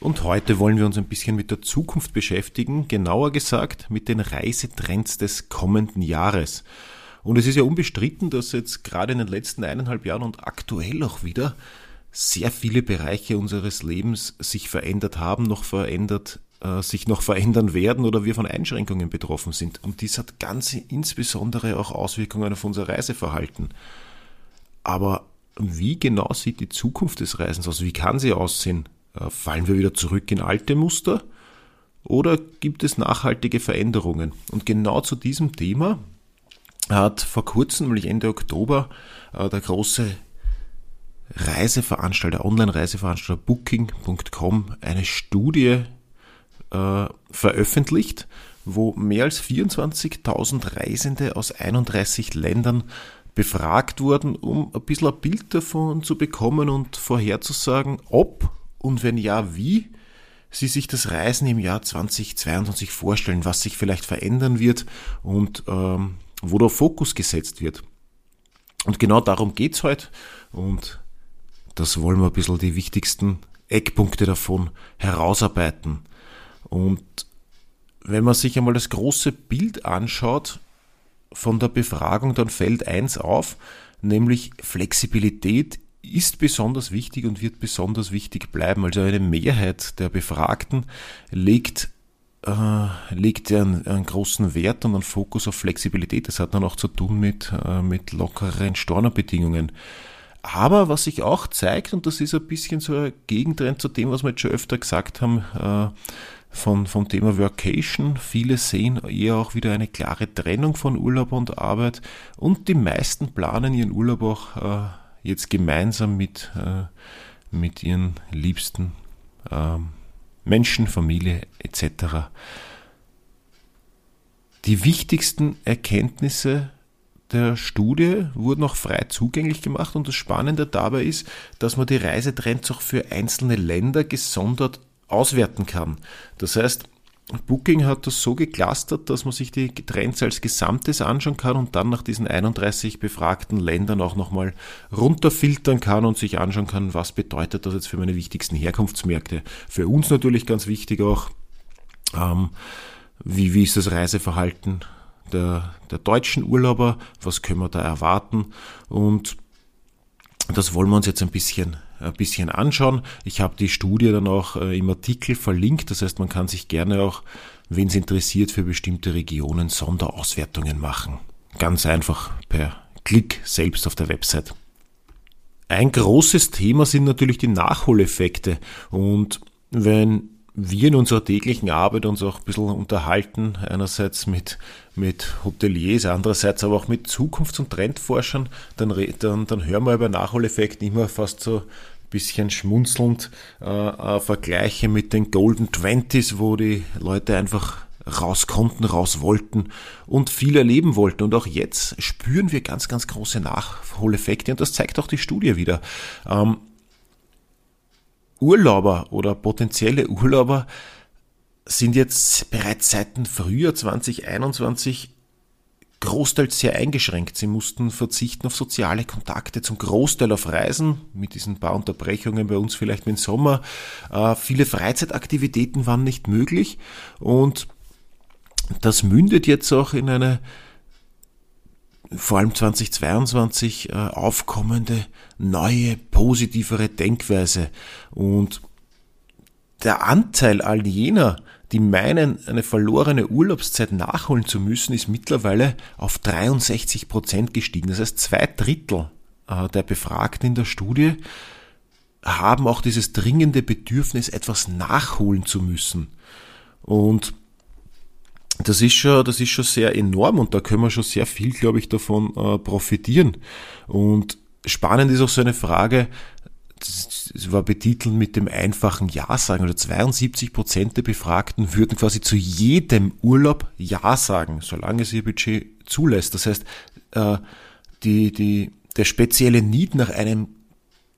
Und heute wollen wir uns ein bisschen mit der Zukunft beschäftigen, genauer gesagt mit den Reisetrends des kommenden Jahres. Und es ist ja unbestritten, dass jetzt gerade in den letzten eineinhalb Jahren und aktuell auch wieder sehr viele Bereiche unseres Lebens sich verändert haben, noch verändert, äh, sich noch verändern werden oder wir von Einschränkungen betroffen sind. Und dies hat ganz insbesondere auch Auswirkungen auf unser Reiseverhalten. Aber wie genau sieht die Zukunft des Reisens aus? Wie kann sie aussehen? Äh, fallen wir wieder zurück in alte Muster oder gibt es nachhaltige Veränderungen? Und genau zu diesem Thema hat vor kurzem, nämlich Ende Oktober, äh, der große Reiseveranstalter, Online-Reiseveranstalter Booking.com eine Studie äh, veröffentlicht, wo mehr als 24.000 Reisende aus 31 Ländern befragt wurden, um ein bisschen ein Bild davon zu bekommen und vorherzusagen, ob und wenn ja, wie Sie sich das Reisen im Jahr 2022 vorstellen, was sich vielleicht verändern wird und ähm, wo der Fokus gesetzt wird. Und genau darum geht's heute und das wollen wir ein bisschen die wichtigsten Eckpunkte davon herausarbeiten. Und wenn man sich einmal das große Bild anschaut von der Befragung, dann fällt eins auf, nämlich Flexibilität ist besonders wichtig und wird besonders wichtig bleiben. Also eine Mehrheit der Befragten legt, äh, legt einen, einen, großen Wert und einen Fokus auf Flexibilität. Das hat dann auch zu tun mit, äh, mit lockeren Stornerbedingungen. Aber was sich auch zeigt, und das ist ein bisschen so ein Gegentrend zu dem, was wir jetzt schon öfter gesagt haben, äh, von, vom Thema Workation. Viele sehen eher auch wieder eine klare Trennung von Urlaub und Arbeit und die meisten planen ihren Urlaub auch äh, jetzt gemeinsam mit, äh, mit ihren liebsten äh, Menschen, Familie etc. Die wichtigsten Erkenntnisse der Studie wurden auch frei zugänglich gemacht und das Spannende dabei ist, dass man die Reisetrends auch für einzelne Länder gesondert auswerten kann. Das heißt, Booking hat das so geclustert, dass man sich die Trends als Gesamtes anschauen kann und dann nach diesen 31 befragten Ländern auch nochmal runterfiltern kann und sich anschauen kann, was bedeutet das jetzt für meine wichtigsten Herkunftsmärkte. Für uns natürlich ganz wichtig auch, ähm, wie, wie ist das Reiseverhalten der, der deutschen Urlauber, was können wir da erwarten und das wollen wir uns jetzt ein bisschen ein bisschen anschauen. Ich habe die Studie dann auch äh, im Artikel verlinkt, das heißt, man kann sich gerne auch, wenn es interessiert, für bestimmte Regionen Sonderauswertungen machen. Ganz einfach per Klick selbst auf der Website. Ein großes Thema sind natürlich die Nachholeffekte und wenn wir in unserer täglichen Arbeit uns auch ein bisschen unterhalten, einerseits mit, mit Hoteliers, andererseits aber auch mit Zukunfts- und Trendforschern, dann, dann, dann hören wir über Nachholeffekte immer fast so ein bisschen schmunzelnd äh, äh, Vergleiche mit den Golden Twenties, wo die Leute einfach raus konnten, raus wollten und viel erleben wollten. Und auch jetzt spüren wir ganz, ganz große Nachholeffekte und das zeigt auch die Studie wieder. Ähm, Urlauber oder potenzielle Urlauber sind jetzt bereits seit dem Frühjahr 2021 großteils sehr eingeschränkt. Sie mussten verzichten auf soziale Kontakte, zum Großteil auf Reisen, mit diesen paar Unterbrechungen bei uns vielleicht im Sommer. Äh, viele Freizeitaktivitäten waren nicht möglich und das mündet jetzt auch in eine vor allem 2022 äh, aufkommende neue, positivere Denkweise. Und der Anteil all jener, die meinen, eine verlorene Urlaubszeit nachholen zu müssen, ist mittlerweile auf 63 Prozent gestiegen. Das heißt, zwei Drittel äh, der Befragten in der Studie haben auch dieses dringende Bedürfnis, etwas nachholen zu müssen. Und das ist schon, das ist schon sehr enorm und da können wir schon sehr viel, glaube ich, davon äh, profitieren. Und spannend ist auch so eine Frage, es war betitelt mit dem einfachen Ja sagen. Oder 72 Prozent der Befragten würden quasi zu jedem Urlaub Ja sagen, solange es ihr Budget zulässt. Das heißt, äh, die, die, der spezielle Need nach einem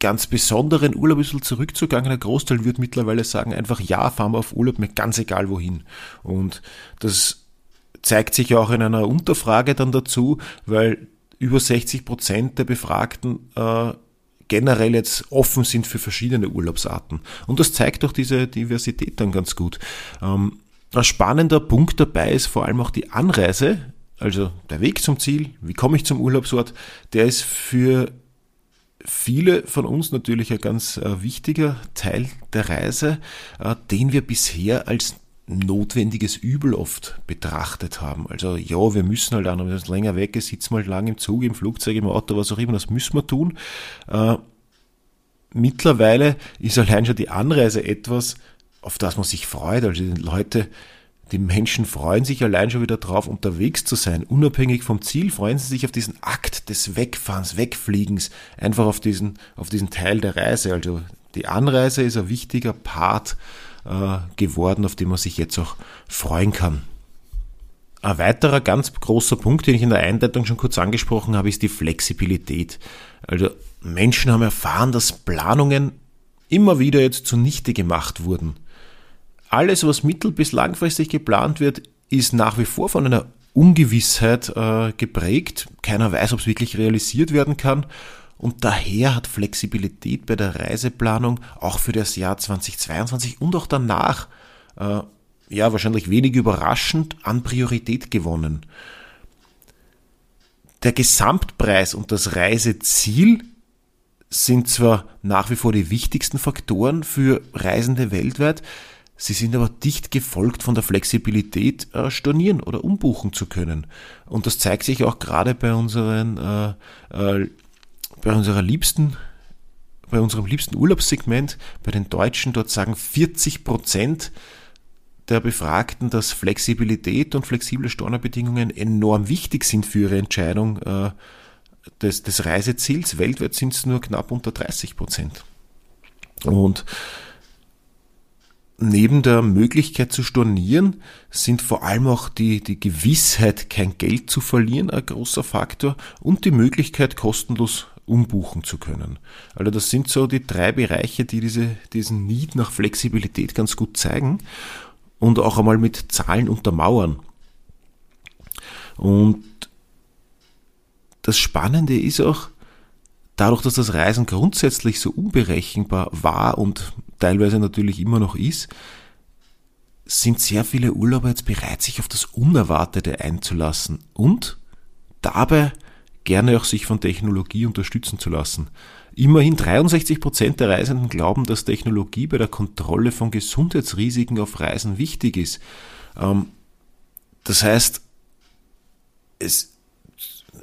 ganz besonderen Urlaub ein bisschen zurückzugangen. Der Großteil würde mittlerweile sagen, einfach ja, fahren wir auf Urlaub, mir ganz egal wohin. Und das zeigt sich auch in einer Unterfrage dann dazu, weil über 60 Prozent der Befragten äh, generell jetzt offen sind für verschiedene Urlaubsarten. Und das zeigt auch diese Diversität dann ganz gut. Ähm, ein spannender Punkt dabei ist vor allem auch die Anreise, also der Weg zum Ziel, wie komme ich zum Urlaubsort, der ist für viele von uns natürlich ein ganz äh, wichtiger Teil der Reise, äh, den wir bisher als notwendiges Übel oft betrachtet haben. Also ja, wir müssen halt auch, es länger weg ist, sitzen wir halt lang im Zug, im Flugzeug, im Auto, was auch immer, das müssen wir tun. Äh, mittlerweile ist allein schon die Anreise etwas, auf das man sich freut. Also die Leute, die Menschen freuen sich allein schon wieder drauf, unterwegs zu sein. Unabhängig vom Ziel freuen sie sich auf diesen Akt des Wegfahrens, Wegfliegens, einfach auf diesen, auf diesen Teil der Reise. Also die Anreise ist ein wichtiger Part äh, geworden, auf den man sich jetzt auch freuen kann. Ein weiterer ganz großer Punkt, den ich in der Einleitung schon kurz angesprochen habe, ist die Flexibilität. Also Menschen haben erfahren, dass Planungen immer wieder jetzt zunichte gemacht wurden alles, was mittel- bis langfristig geplant wird, ist nach wie vor von einer Ungewissheit äh, geprägt. Keiner weiß, ob es wirklich realisiert werden kann. Und daher hat Flexibilität bei der Reiseplanung auch für das Jahr 2022 und auch danach, äh, ja, wahrscheinlich wenig überraschend an Priorität gewonnen. Der Gesamtpreis und das Reiseziel sind zwar nach wie vor die wichtigsten Faktoren für Reisende weltweit, Sie sind aber dicht gefolgt von der Flexibilität, äh, stornieren oder umbuchen zu können. Und das zeigt sich auch gerade bei unseren, äh, äh, bei unserer liebsten, bei unserem liebsten Urlaubssegment, bei den Deutschen. Dort sagen 40 Prozent der Befragten, dass Flexibilität und flexible Stornobedingungen enorm wichtig sind für ihre Entscheidung äh, des, des Reiseziels. Weltweit sind es nur knapp unter 30 Prozent. Und neben der Möglichkeit zu stornieren sind vor allem auch die, die Gewissheit, kein Geld zu verlieren, ein großer Faktor und die Möglichkeit, kostenlos umbuchen zu können. Also das sind so die drei Bereiche, die diese, diesen Need nach Flexibilität ganz gut zeigen und auch einmal mit Zahlen untermauern. Und das Spannende ist auch, dadurch, dass das Reisen grundsätzlich so unberechenbar war und teilweise natürlich immer noch ist, sind sehr viele Urlauber jetzt bereit, sich auf das Unerwartete einzulassen und dabei gerne auch sich von Technologie unterstützen zu lassen. Immerhin 63 Prozent der Reisenden glauben, dass Technologie bei der Kontrolle von Gesundheitsrisiken auf Reisen wichtig ist. Ähm, das heißt, es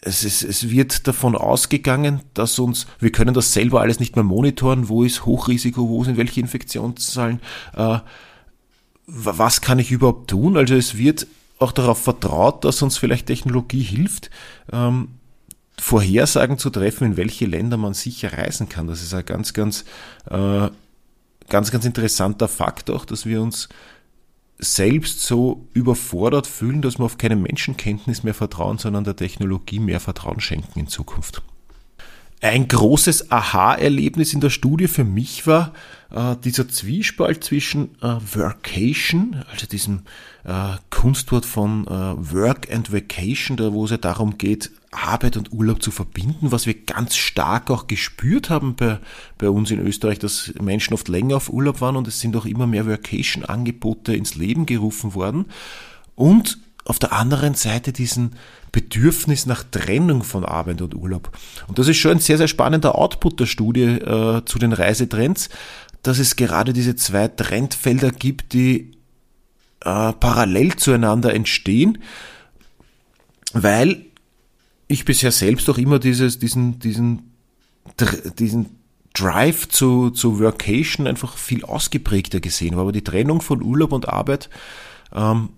es, ist, es wird davon ausgegangen, dass uns, wir können das selber alles nicht mehr monitoren, wo ist Hochrisiko, wo sind welche Infektionszahlen, äh, was kann ich überhaupt tun? Also es wird auch darauf vertraut, dass uns vielleicht Technologie hilft, ähm, Vorhersagen zu treffen, in welche Länder man sicher reisen kann. Das ist ein ganz, ganz, äh, ganz, ganz interessanter Fakt auch, dass wir uns selbst so überfordert fühlen, dass wir auf keine Menschenkenntnis mehr vertrauen, sondern der Technologie mehr Vertrauen schenken in Zukunft. Ein großes Aha-Erlebnis in der Studie für mich war äh, dieser Zwiespalt zwischen äh, Workation, also diesem äh, Kunstwort von äh, Work and Vacation, da wo es ja darum geht, Arbeit und Urlaub zu verbinden, was wir ganz stark auch gespürt haben bei, bei uns in Österreich, dass Menschen oft länger auf Urlaub waren und es sind auch immer mehr Vacation-Angebote ins Leben gerufen worden. Und auf der anderen Seite diesen Bedürfnis nach Trennung von Arbeit und Urlaub. Und das ist schon ein sehr, sehr spannender Output der Studie äh, zu den Reisetrends, dass es gerade diese zwei Trendfelder gibt, die äh, parallel zueinander entstehen, weil ich bisher selbst auch immer dieses, diesen, diesen, diesen Drive zu, zu Workation einfach viel ausgeprägter gesehen habe. Aber die Trennung von Urlaub und Arbeit ähm,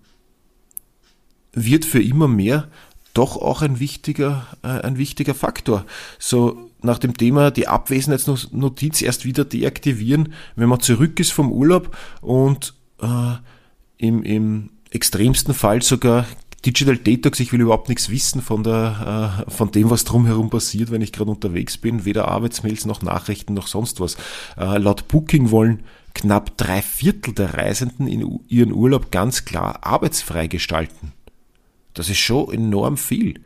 wird für immer mehr doch auch ein wichtiger, äh, ein wichtiger Faktor. So nach dem Thema die Abwesenheitsnotiz erst wieder deaktivieren, wenn man zurück ist vom Urlaub und äh, im, im extremsten Fall sogar Digital Detox, ich will überhaupt nichts wissen von, der, äh, von dem, was drumherum passiert, wenn ich gerade unterwegs bin, weder Arbeitsmails noch Nachrichten noch sonst was. Äh, laut Booking wollen knapp drei Viertel der Reisenden in ihren Urlaub ganz klar arbeitsfrei gestalten. Das ist schon enorm viel.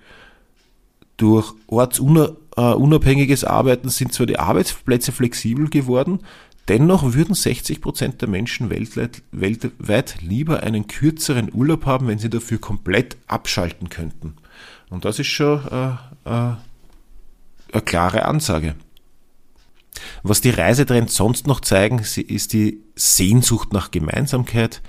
Durch ortsunabhängiges Arbeiten sind zwar die Arbeitsplätze flexibel geworden, dennoch würden 60 Prozent der Menschen weltweit, weltweit lieber einen kürzeren Urlaub haben, wenn sie dafür komplett abschalten könnten. Und das ist schon äh, äh, eine klare Ansage. Was die Reisetrends sonst noch zeigen, ist die Sehnsucht nach Gemeinsamkeit.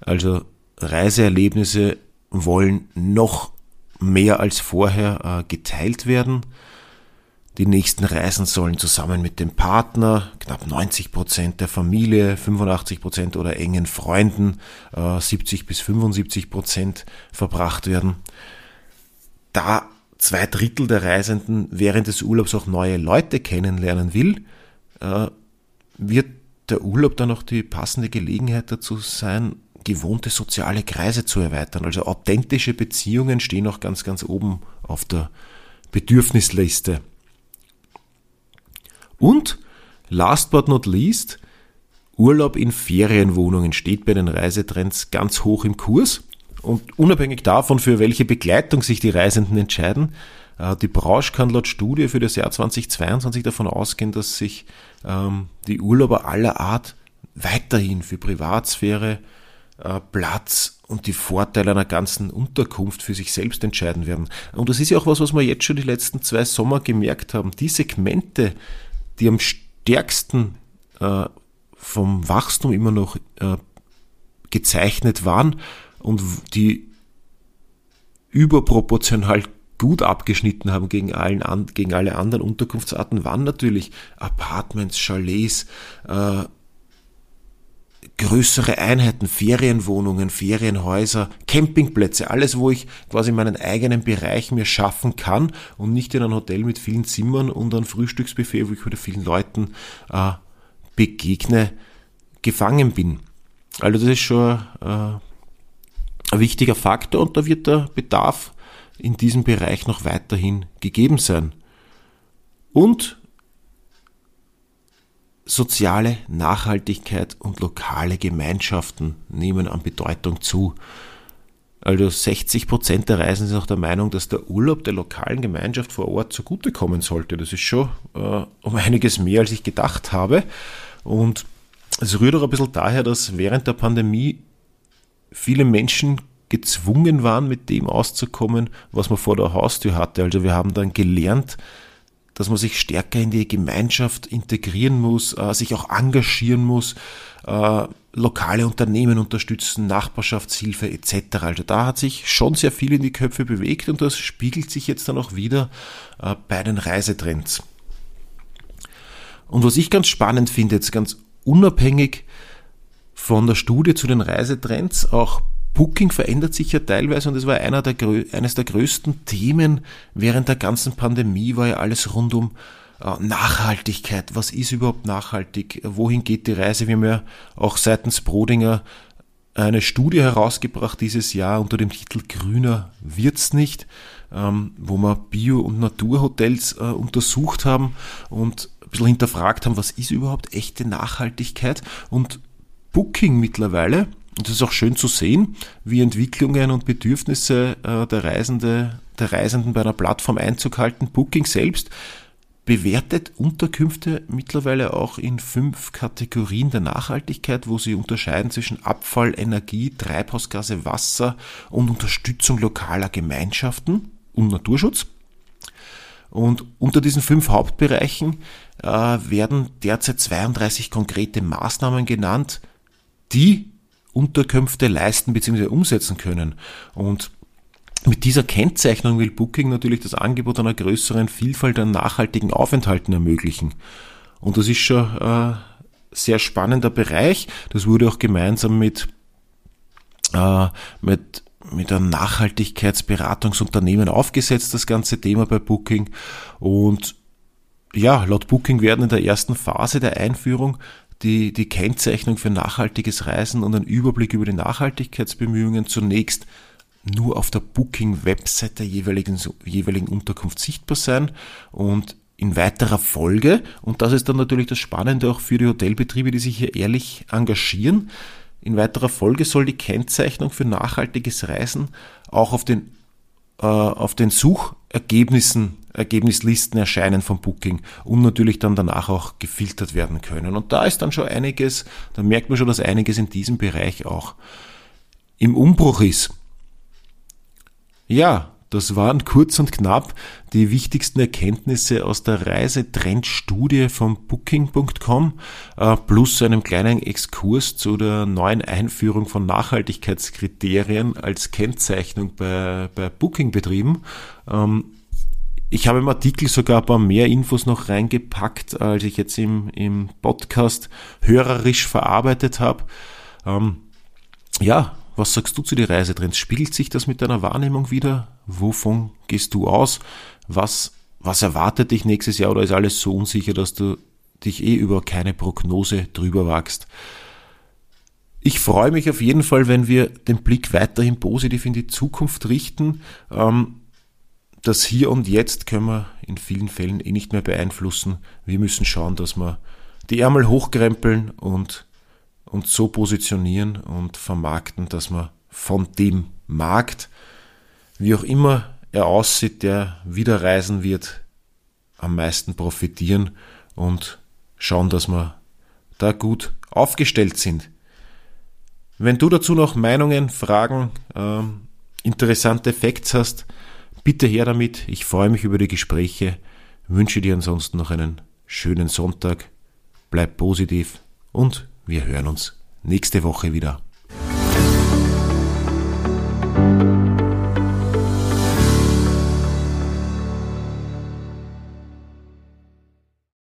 Also Reiseerlebnisse wollen noch mehr als vorher äh, geteilt werden. Die nächsten Reisen sollen zusammen mit dem Partner, knapp 90 Prozent der Familie, 85 Prozent oder engen Freunden, 70 bis 75 Prozent verbracht werden. Da zwei Drittel der Reisenden während des Urlaubs auch neue Leute kennenlernen will, äh, wird der Urlaub dann auch die passende Gelegenheit dazu sein, gewohnte soziale Kreise zu erweitern. Also authentische Beziehungen stehen auch ganz, ganz oben auf der Bedürfnisliste. Und last but not least, Urlaub in Ferienwohnungen steht bei den Reisetrends ganz hoch im Kurs. Und unabhängig davon, für welche Begleitung sich die Reisenden entscheiden, äh, die Branche kann laut Studie für das Jahr 2022 davon ausgehen, dass sich ähm, die Urlauber aller Art weiterhin für Privatsphäre, Platz und die Vorteile einer ganzen Unterkunft für sich selbst entscheiden werden. Und das ist ja auch was, was wir jetzt schon die letzten zwei Sommer gemerkt haben. Die Segmente, die am stärksten äh, vom Wachstum immer noch äh, gezeichnet waren und die überproportional gut abgeschnitten haben gegen, allen gegen alle anderen Unterkunftsarten, waren natürlich Apartments, Chalets, äh, größere Einheiten, Ferienwohnungen, Ferienhäuser, Campingplätze, alles, wo ich quasi meinen eigenen Bereich mir schaffen kann und nicht in ein Hotel mit vielen Zimmern und ein Frühstücksbuffet, wo ich wieder vielen Leuten äh, begegne, gefangen bin. Also das ist schon äh, ein wichtiger Faktor und da wird der Bedarf in diesem Bereich noch weiterhin gegeben sein. Und Soziale Nachhaltigkeit und lokale Gemeinschaften nehmen an Bedeutung zu. Also 60 Prozent der Reisenden sind auch der Meinung, dass der Urlaub der lokalen Gemeinschaft vor Ort zugutekommen sollte. Das ist schon äh, um einiges mehr, als ich gedacht habe. Und es rührt auch ein bisschen daher, dass während der Pandemie viele Menschen gezwungen waren, mit dem auszukommen, was man vor der Haustür hatte. Also wir haben dann gelernt, dass man sich stärker in die Gemeinschaft integrieren muss, äh, sich auch engagieren muss, äh, lokale Unternehmen unterstützen, Nachbarschaftshilfe etc. Also da hat sich schon sehr viel in die Köpfe bewegt und das spiegelt sich jetzt dann auch wieder äh, bei den Reisetrends. Und was ich ganz spannend finde, jetzt ganz unabhängig von der Studie zu den Reisetrends, auch Booking verändert sich ja teilweise und das war einer der, eines der größten Themen während der ganzen Pandemie, war ja alles rund um äh, Nachhaltigkeit. Was ist überhaupt nachhaltig? Wohin geht die Reise? Wir haben ja auch seitens Brodinger eine Studie herausgebracht dieses Jahr unter dem Titel Grüner wird's nicht, ähm, wo wir Bio- und Naturhotels äh, untersucht haben und ein bisschen hinterfragt haben, was ist überhaupt echte Nachhaltigkeit und Booking mittlerweile und es ist auch schön zu sehen, wie Entwicklungen und Bedürfnisse äh, der, Reisende, der Reisenden bei einer Plattform Einzug halten. Booking selbst bewertet Unterkünfte mittlerweile auch in fünf Kategorien der Nachhaltigkeit, wo sie unterscheiden zwischen Abfall, Energie, Treibhausgase, Wasser und Unterstützung lokaler Gemeinschaften und Naturschutz. Und unter diesen fünf Hauptbereichen äh, werden derzeit 32 konkrete Maßnahmen genannt, die Unterkünfte leisten bzw. umsetzen können. Und mit dieser Kennzeichnung will Booking natürlich das Angebot einer größeren Vielfalt an nachhaltigen Aufenthalten ermöglichen. Und das ist schon ein äh, sehr spannender Bereich. Das wurde auch gemeinsam mit, äh, mit mit einem Nachhaltigkeitsberatungsunternehmen aufgesetzt, das ganze Thema bei Booking. Und ja, laut Booking werden in der ersten Phase der Einführung die, die Kennzeichnung für nachhaltiges Reisen und ein Überblick über die Nachhaltigkeitsbemühungen zunächst nur auf der Booking-Website der jeweiligen, jeweiligen Unterkunft sichtbar sein und in weiterer Folge, und das ist dann natürlich das Spannende auch für die Hotelbetriebe, die sich hier ehrlich engagieren, in weiterer Folge soll die Kennzeichnung für nachhaltiges Reisen auch auf den, äh, auf den Suchergebnissen, Ergebnislisten erscheinen vom Booking und natürlich dann danach auch gefiltert werden können. Und da ist dann schon einiges, da merkt man schon, dass einiges in diesem Bereich auch im Umbruch ist. Ja, das waren kurz und knapp die wichtigsten Erkenntnisse aus der Reisetrendstudie von Booking.com äh, plus einem kleinen Exkurs zu der neuen Einführung von Nachhaltigkeitskriterien als Kennzeichnung bei, bei Booking-Betrieben. Ähm, ich habe im Artikel sogar ein paar mehr Infos noch reingepackt, als ich jetzt im, im Podcast hörerisch verarbeitet habe. Ähm, ja, was sagst du zu den Reisetrends? Spiegelt sich das mit deiner Wahrnehmung wieder? Wovon gehst du aus? Was, was erwartet dich nächstes Jahr oder ist alles so unsicher, dass du dich eh über keine Prognose drüber wagst? Ich freue mich auf jeden Fall, wenn wir den Blick weiterhin positiv in die Zukunft richten. Ähm, das Hier und Jetzt können wir in vielen Fällen eh nicht mehr beeinflussen. Wir müssen schauen, dass wir die Ärmel hochkrempeln und uns so positionieren und vermarkten, dass wir von dem Markt, wie auch immer er aussieht, der wieder reisen wird, am meisten profitieren und schauen, dass wir da gut aufgestellt sind. Wenn du dazu noch Meinungen, Fragen, ähm, interessante Facts hast, bitte her damit. Ich freue mich über die Gespräche, wünsche dir ansonsten noch einen schönen Sonntag, bleib positiv und wir hören uns nächste Woche wieder.